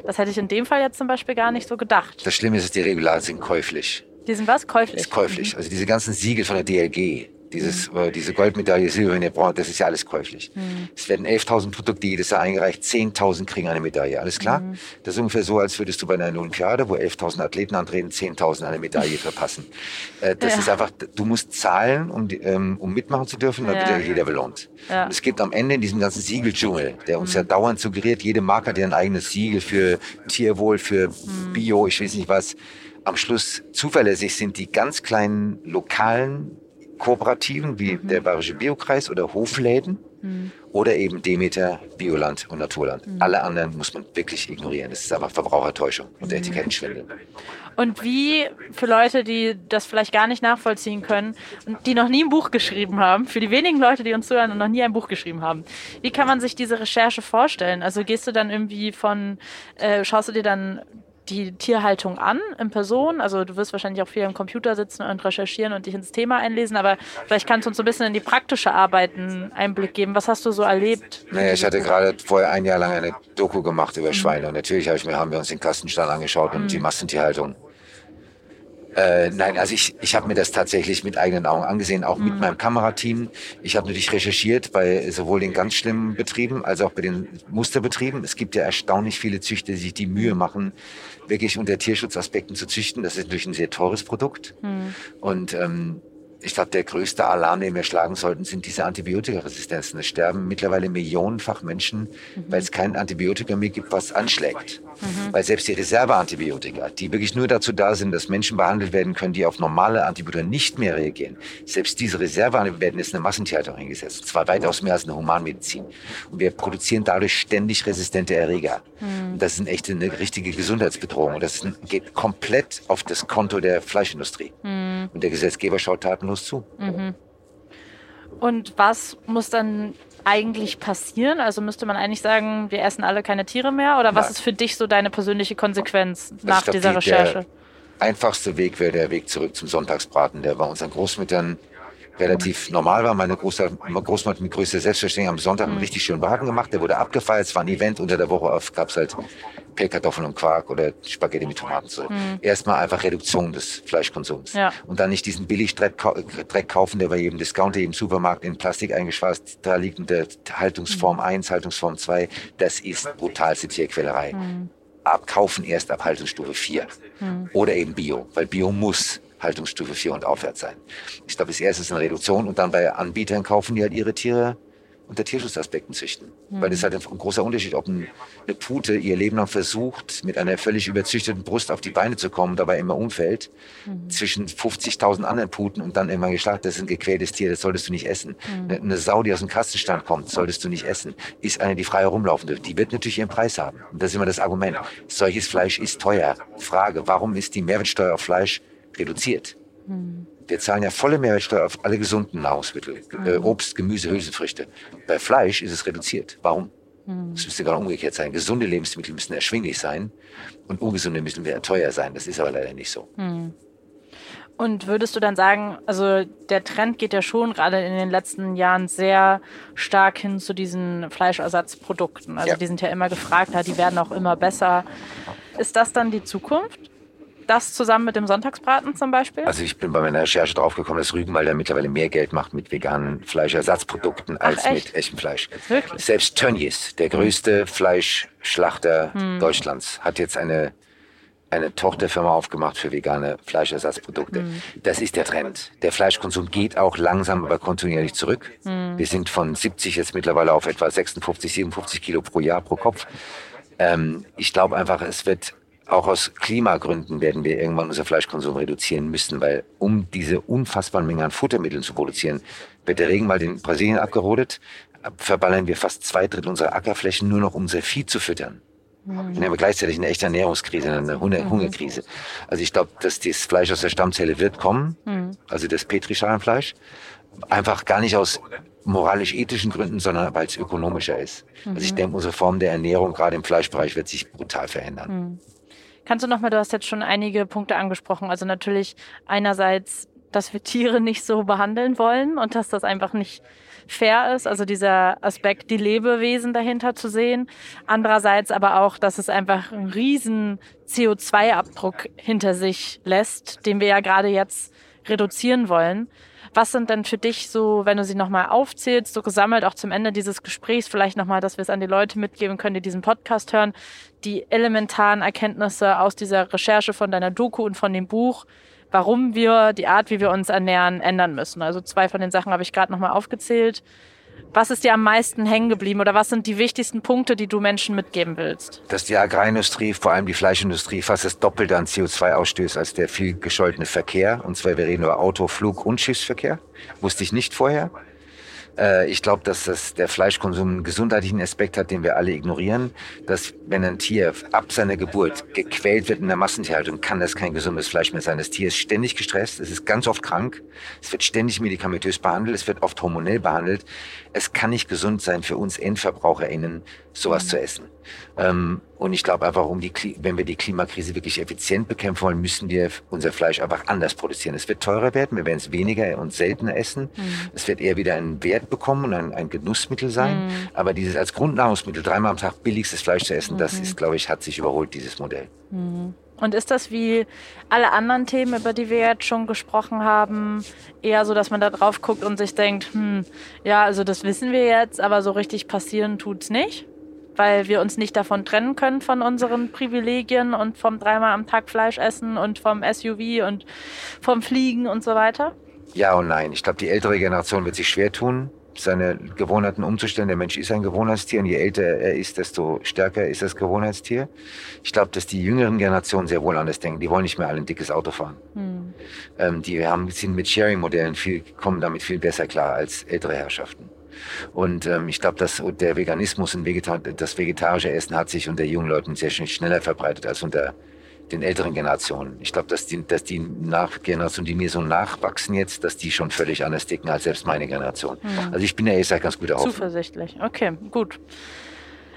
Das hätte ich in dem Fall jetzt zum Beispiel gar nicht so gedacht. Das Schlimme ist, dass die Regularien sind käuflich. Die sind was? Käuflich? Ist käuflich. Mhm. Also diese ganzen Siegel von der DLG, dieses, äh, diese Goldmedaille, Silbermedaille, Bronze, das ist ja alles käuflich. Mhm. Es werden 11.000 Produkte jedes Jahr eingereicht, 10.000 kriegen eine Medaille. Alles klar? Mhm. Das ist ungefähr so, als würdest du bei einer Olympiade, wo 11.000 Athleten antreten, 10.000 eine Medaille verpassen. Äh, das ja. ist einfach, du musst zahlen, um, ähm, um mitmachen zu dürfen, dann ja. jeder belohnt. Ja. Und es gibt am Ende in diesem ganzen Siegeldschungel, der uns ja mhm. dauernd suggeriert, jede Marke hat ja ein eigenes Siegel für Tierwohl, für mhm. Bio, ich weiß nicht was. Am Schluss zuverlässig sind die ganz kleinen lokalen Kooperativen wie mhm. der Bayerische Biokreis oder Hofläden mhm. oder eben Demeter, Bioland und Naturland. Mhm. Alle anderen muss man wirklich ignorieren. Das ist einfach Verbrauchertäuschung und mhm. Etikettenschwindel. Und wie für Leute, die das vielleicht gar nicht nachvollziehen können und die noch nie ein Buch geschrieben haben, für die wenigen Leute, die uns zuhören und noch nie ein Buch geschrieben haben, wie kann man sich diese Recherche vorstellen? Also gehst du dann irgendwie von, äh, schaust du dir dann die Tierhaltung an in Person? Also du wirst wahrscheinlich auch viel am Computer sitzen und recherchieren und dich ins Thema einlesen, aber vielleicht kannst du uns so ein bisschen in die praktische Arbeit einen Einblick geben. Was hast du so erlebt? Naja, ich hatte gerade vorher ein Jahr lang eine Doku gemacht über Schweine und natürlich hab ich mir, haben wir uns den Kastenstall angeschaut und mhm. die Massentierhaltung. Äh, nein, also ich, ich habe mir das tatsächlich mit eigenen Augen angesehen, auch mhm. mit meinem Kamerateam. Ich habe natürlich recherchiert bei sowohl den ganz schlimmen Betrieben als auch bei den Musterbetrieben. Es gibt ja erstaunlich viele Züchter, die sich die Mühe machen, wirklich unter Tierschutzaspekten zu züchten. Das ist natürlich ein sehr teures Produkt. Mhm. Und ähm, ich glaube, der größte Alarm, den wir schlagen sollten, sind diese Antibiotikaresistenzen. Es sterben mittlerweile millionenfach Menschen, mhm. weil es kein Antibiotikum mehr gibt, was anschlägt. Mhm. Weil selbst die Reserveantibiotika, die wirklich nur dazu da sind, dass Menschen behandelt werden können, die auf normale Antibiotika nicht mehr reagieren, selbst diese Reserveantibiotika werden jetzt in eine Massentierhaltung eingesetzt. Und zwar weitaus mehr als in der Humanmedizin. Und wir produzieren dadurch ständig resistente Erreger. Mhm. Das ist eine echte, eine richtige Gesundheitsbedrohung. Und das geht komplett auf das Konto der Fleischindustrie. Mhm. Und der Gesetzgeber schaut tatenlos zu. Mhm. Und was muss dann eigentlich passieren? Also müsste man eigentlich sagen, wir essen alle keine Tiere mehr? Oder was Nein. ist für dich so deine persönliche Konsequenz also nach glaub, dieser die, Recherche? Der einfachste Weg wäre der Weg zurück zum Sonntagsbraten. Der bei unseren Großmüttern relativ normal war. Meine Großmutter mit größter Selbstverständlichkeit am Sonntag einen mhm. richtig schönen Wagen gemacht. Der wurde abgefeiert. Es war ein Event. Unter der Woche gab es halt Pellkartoffeln und Quark oder Spaghetti mit Tomaten. So. Mhm. Erstmal einfach Reduktion des Fleischkonsums. Ja. Und dann nicht diesen Billigdreck Dreck kaufen, der bei jedem Discounter, jedem Supermarkt in Plastik eingeschweißt. Da liegt in der Haltungsform mhm. 1, Haltungsform 2. Das ist brutalste Tierquälerei. Mhm. Abkaufen erst ab Haltungsstufe 4. Mhm. Oder eben Bio, weil Bio muss Haltungsstufe 4 und aufwärts sein. Ich glaube, das erste ist eine Reduktion und dann bei Anbietern kaufen die halt ihre Tiere unter Tierschutzaspekten züchten. Mhm. Weil das ist halt ein großer Unterschied, ob eine Pute ihr Leben lang versucht, mit einer völlig überzüchteten Brust auf die Beine zu kommen, dabei immer umfällt, mhm. zwischen 50.000 anderen Puten und dann irgendwann geschlachtet, das ist ein gequältes Tier, das solltest du nicht essen. Mhm. Eine Sau, die aus dem Kastenstand kommt, solltest du nicht essen. Ist eine, die frei herumlaufen dürfte. Die wird natürlich ihren Preis haben. Und das ist immer das Argument. Solches Fleisch ist teuer. Frage, warum ist die Mehrwertsteuer auf Fleisch reduziert. Mhm. Wir zahlen ja volle Mehrwertsteuer auf alle gesunden Nahrungsmittel, äh, Obst, Gemüse, Hülsenfrüchte. Bei Fleisch ist es reduziert. Warum? Mhm. Es müsste gerade umgekehrt sein. Gesunde Lebensmittel müssen erschwinglich sein und ungesunde müssen wieder teuer sein. Das ist aber leider nicht so. Mhm. Und würdest du dann sagen, also der Trend geht ja schon gerade in den letzten Jahren sehr stark hin zu diesen Fleischersatzprodukten. Also ja. die sind ja immer gefragt, die werden auch immer besser. Ist das dann die Zukunft? Das zusammen mit dem Sonntagsbraten zum Beispiel? Also ich bin bei meiner Recherche draufgekommen, dass Rügenwalder mittlerweile mehr Geld macht mit veganen Fleischersatzprodukten als Ach, mit echtem Fleisch. Wirklich? Selbst Tönnies, der größte Fleischschlachter Hm. Deutschlands, hat jetzt eine, eine Tochterfirma aufgemacht für vegane Fleischersatzprodukte. Hm. Das ist der Trend. Der Fleischkonsum geht auch langsam, aber kontinuierlich zurück. Hm. Wir sind von 70 jetzt mittlerweile auf etwa 56, 57 Kilo pro Jahr pro Kopf. Ähm, ich glaube einfach, es wird auch aus Klimagründen werden wir irgendwann unser Fleischkonsum reduzieren müssen, weil um diese unfassbaren Mengen an Futtermitteln zu produzieren, wird der Regenwald in Brasilien abgerodet, verballern wir fast zwei Drittel unserer Ackerflächen nur noch, um unser Vieh zu füttern. Dann haben wir gleichzeitig eine echte Ernährungskrise, eine Hunger Hungerkrise. Also ich glaube, dass das Fleisch aus der Stammzelle wird kommen, also das Petrischalenfleisch, einfach gar nicht aus moralisch-ethischen Gründen, sondern weil es ökonomischer ist. Also ich denke, unsere Form der Ernährung, gerade im Fleischbereich, wird sich brutal verändern. Kannst du nochmal, du hast jetzt schon einige Punkte angesprochen. Also natürlich einerseits, dass wir Tiere nicht so behandeln wollen und dass das einfach nicht fair ist, also dieser Aspekt, die Lebewesen dahinter zu sehen. Andererseits aber auch, dass es einfach einen riesen CO2-Abdruck hinter sich lässt, den wir ja gerade jetzt reduzieren wollen. Was sind denn für dich so, wenn du sie nochmal aufzählst, so gesammelt, auch zum Ende dieses Gesprächs, vielleicht nochmal, dass wir es an die Leute mitgeben können, die diesen Podcast hören, die elementaren Erkenntnisse aus dieser Recherche von deiner Doku und von dem Buch, warum wir die Art, wie wir uns ernähren, ändern müssen. Also zwei von den Sachen habe ich gerade nochmal aufgezählt. Was ist dir am meisten hängen geblieben oder was sind die wichtigsten Punkte, die du Menschen mitgeben willst? Dass die Agrarindustrie, vor allem die Fleischindustrie, fast das Doppelte an CO2 ausstößt als der viel gescholtene Verkehr. Und zwar, wir reden über Auto, Flug und Schiffsverkehr. Wusste ich nicht vorher. Äh, Ich glaube, dass das der Fleischkonsum einen gesundheitlichen Aspekt hat, den wir alle ignorieren. Dass wenn ein Tier ab seiner Geburt gequält wird in der Massentierhaltung, kann das kein gesundes Fleisch mehr sein. Das Tier ist ständig gestresst, es ist ganz oft krank, es wird ständig medikamentös behandelt, es wird oft hormonell behandelt. Es kann nicht gesund sein für uns EndverbraucherInnen, sowas zu essen. Ähm, Und ich glaube einfach, um die, wenn wir die Klimakrise wirklich effizient bekämpfen wollen, müssen wir unser Fleisch einfach anders produzieren. Es wird teurer werden, wir werden es weniger und seltener essen. Es wird eher wieder einen Wert bekommen und ein, ein Genussmittel sein. Aber dieses als Grundnahrungsmittel dreimal am Tag billigstes Fleisch zu essen, das ist, glaube ich, hat sich überholt, dieses Modell. Und ist das wie alle anderen Themen, über die wir jetzt schon gesprochen haben, eher so, dass man da drauf guckt und sich denkt, hm, ja, also das wissen wir jetzt, aber so richtig passieren tut's nicht? Weil wir uns nicht davon trennen können von unseren Privilegien und vom dreimal am Tag Fleisch essen und vom SUV und vom Fliegen und so weiter? Ja und nein. Ich glaube, die ältere Generation wird sich schwer tun, seine Gewohnheiten umzustellen. Der Mensch ist ein Gewohnheitstier und je älter er ist, desto stärker ist das Gewohnheitstier. Ich glaube, dass die jüngeren Generationen sehr wohl anders denken. Die wollen nicht mehr alle ein dickes Auto fahren. Ähm, die haben, sind mit Sharing-Modellen viel, kommen damit viel besser klar als ältere Herrschaften. Und ähm, ich glaube, dass der Veganismus und Vegeta das vegetarische Essen hat sich unter jungen Leuten sehr schnell schneller verbreitet als unter den älteren Generationen. Ich glaube, dass die, dass die Nach Generationen, die mir so nachwachsen jetzt, dass die schon völlig anders dicken als selbst meine Generation. Also ich bin ja gesagt ganz guter Hoffnung. Zuversichtlich. Okay, gut.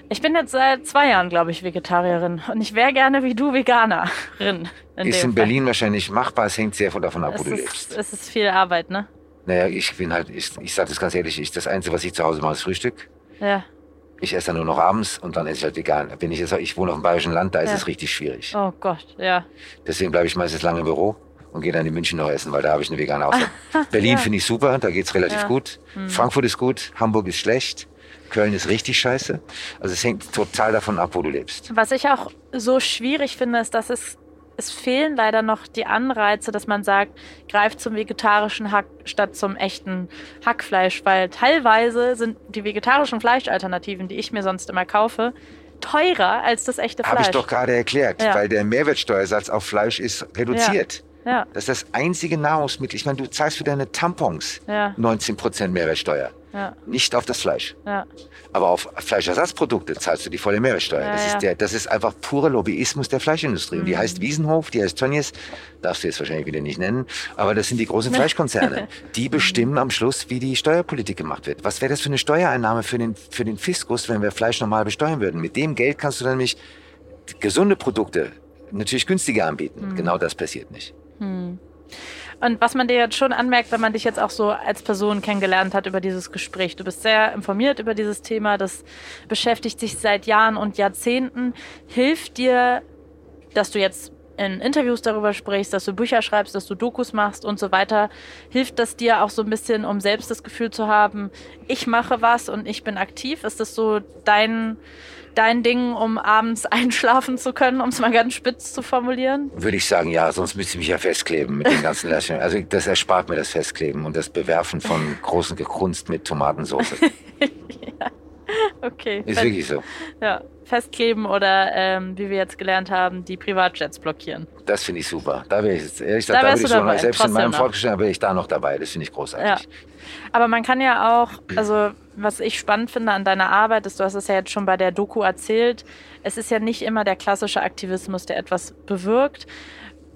Ich bin jetzt seit zwei Jahren, glaube ich, Vegetarierin. Und ich wäre gerne wie du Veganerin. In Ist in Fall. Berlin wahrscheinlich machbar, es hängt sehr von davon ab, wo Es du ist, lebst. es ist viel Arbeit, ne? Naja, ich bin halt, ich, ich sage das ganz ehrlich, ich, das Einzige, was ich zu Hause mache, ist Frühstück. Ja. Ich esse dann nur noch abends und dann esse ich halt vegan. Wenn ich jetzt, ich wohne auf dem bayerischen Land, da ist Ja. es richtig schwierig. Oh Gott, ja. Deswegen bleibe ich meistens lange im Büro und gehe dann in München noch essen, weil da habe ich eine vegane Auswahl. Berlin finde ich super, da geht's relativ Ja. gut. Frankfurt ist gut, Hamburg ist schlecht, Köln ist richtig scheiße. Also es hängt total davon ab, wo du lebst. Was ich auch so schwierig finde, ist, dass es, es fehlen leider noch die Anreize, dass man sagt, greift zum vegetarischen Hack statt zum echten Hackfleisch, weil teilweise sind die vegetarischen Fleischalternativen, die ich mir sonst immer kaufe, teurer als das echte Fleisch. Habe ich doch gerade erklärt, Ja. weil der Mehrwertsteuersatz auf Fleisch ist reduziert. Ja, Das ist das einzige Nahrungsmittel. Ich meine, du zahlst für deine Tampons Ja. 19% Mehrwertsteuer. ja, Nicht auf das Fleisch. ja. Aber auf Fleischersatzprodukte zahlst du die volle Mehrwertsteuer. Ja, das, ja. ist der, das ist einfach purer Lobbyismus der Fleischindustrie. Und die heißt Wiesenhof, die heißt Tönnies, darfst du jetzt wahrscheinlich wieder nicht nennen, aber das sind die großen Fleischkonzerne. Die bestimmen am Schluss, wie die Steuerpolitik gemacht wird. Was wäre das für eine Steuereinnahme für den, für den Fiskus, wenn wir Fleisch normal besteuern würden? Mit dem Geld kannst du dann nämlich gesunde Produkte natürlich günstiger anbieten. Genau das passiert nicht. Und was man dir jetzt schon anmerkt, wenn man dich jetzt auch so als Person kennengelernt hat über dieses Gespräch, du bist sehr informiert über dieses Thema, das beschäftigt dich seit Jahren und Jahrzehnten. Hilft dir, dass du jetzt in Interviews darüber sprichst, dass du Bücher schreibst, dass du Dokus machst und so weiter, hilft das dir auch so ein bisschen, um selbst das Gefühl zu haben, ich mache was und ich bin aktiv? Ist das so dein, dein Ding, um abends einschlafen zu können, um es mal ganz spitz zu formulieren? Würde ich sagen, ja, sonst müsste ich mich ja festkleben mit den ganzen Lächeln. Also das erspart mir das Festkleben und das Bewerfen von großen Gekrunst mit Tomatensauce. ja. Okay. Ist wirklich so. Ja, festkleben oder ähm, wie wir jetzt gelernt haben, die Privatjets blockieren. Das finde ich super. Da wäre ich jetzt, ehrlich gesagt, da, da würde ich so noch, selbst in meinem Fortgeschritten wäre ich da noch dabei. Das finde ich großartig. Ja. Aber man kann ja auch, also was ich spannend finde an deiner Arbeit, ist, du hast es ja jetzt schon bei der Doku erzählt, es ist ja nicht immer der klassische Aktivismus, der etwas bewirkt.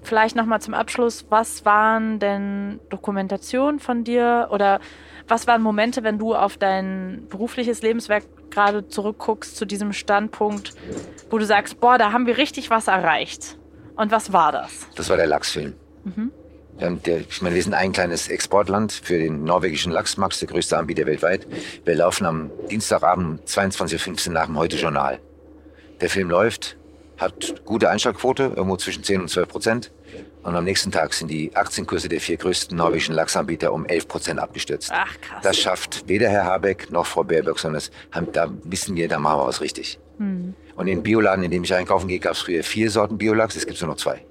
Vielleicht nochmal zum Abschluss, was waren denn Dokumentationen von dir oder was waren Momente, wenn du auf dein berufliches Lebenswerk gerade zurückguckst zu diesem Standpunkt, wo du sagst, boah, da haben wir richtig was erreicht? Und was war das? Das war der Lachsfilm. Mhm. Der, ich meine, wir sind ein kleines Exportland für den norwegischen Lachs, Max, der größte Anbieter weltweit. Wir laufen am Dienstagabend 22.15 Uhr nach dem Heute-Journal. Der Film läuft, hat gute Einschlagquote, irgendwo zwischen 10 und 12 Prozent. Und am nächsten Tag sind die Aktienkurse der vier größten norwegischen Lachsanbieter um 11 Prozent abgestürzt. Ach, krass. Das schafft weder Herr Habeck noch Frau Baerbock, sondern das haben, da wissen wir, da machen wir was richtig. Hm. Und in Bioladen, in dem ich einkaufen gehe, gab es früher vier Sorten Biolachs, es gibt nur noch zwei.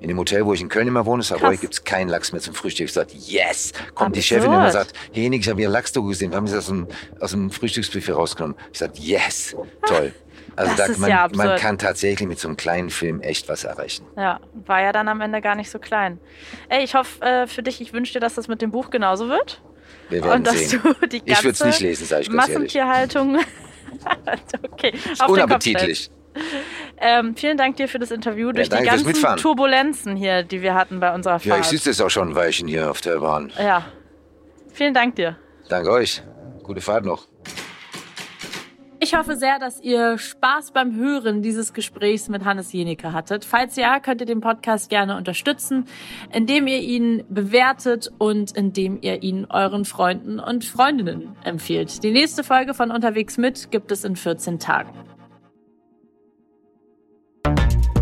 In dem Hotel, wo ich in Köln immer wohne, Savoy, gibt es keinen Lachs mehr zum Frühstück. Ich sagte, yes! Kommt Absurd. die Chefin und sagt, hey Nick, ich habe hier Lachsdoku gesehen. Wir haben sie aus dem, aus dem Frühstücksbuffet rausgenommen. Ich sagte, yes! Toll. Also da, man, ja man, kann tatsächlich mit so einem kleinen Film echt was erreichen. Ja, war ja dann am Ende gar nicht so klein. Ey, ich hoffe äh, für dich, ich wünsche dir, dass das mit dem Buch genauso wird. Wir werden und dass sehen. du die ganze ich würde es nicht lesen, sage ich ganz Massentierhaltung. okay, auf unappetitlich. Ähm, vielen Dank dir für das Interview. Ja, Durch die ganzen Turbulenzen hier, die wir hatten bei unserer Fahrt. Ja, ich sitze jetzt auch schon ein Weilchen hier auf der Bahn. Ja. Vielen Dank dir. Danke euch. Gute Fahrt noch. Ich hoffe sehr, dass ihr Spaß beim Hören dieses Gesprächs mit Hannes Jenecke hattet. Falls ja, könnt ihr den Podcast gerne unterstützen, indem ihr ihn bewertet und indem ihr ihn euren Freunden und Freundinnen empfiehlt. Die nächste Folge von Unterwegs mit gibt es in 14 Tagen. Thank you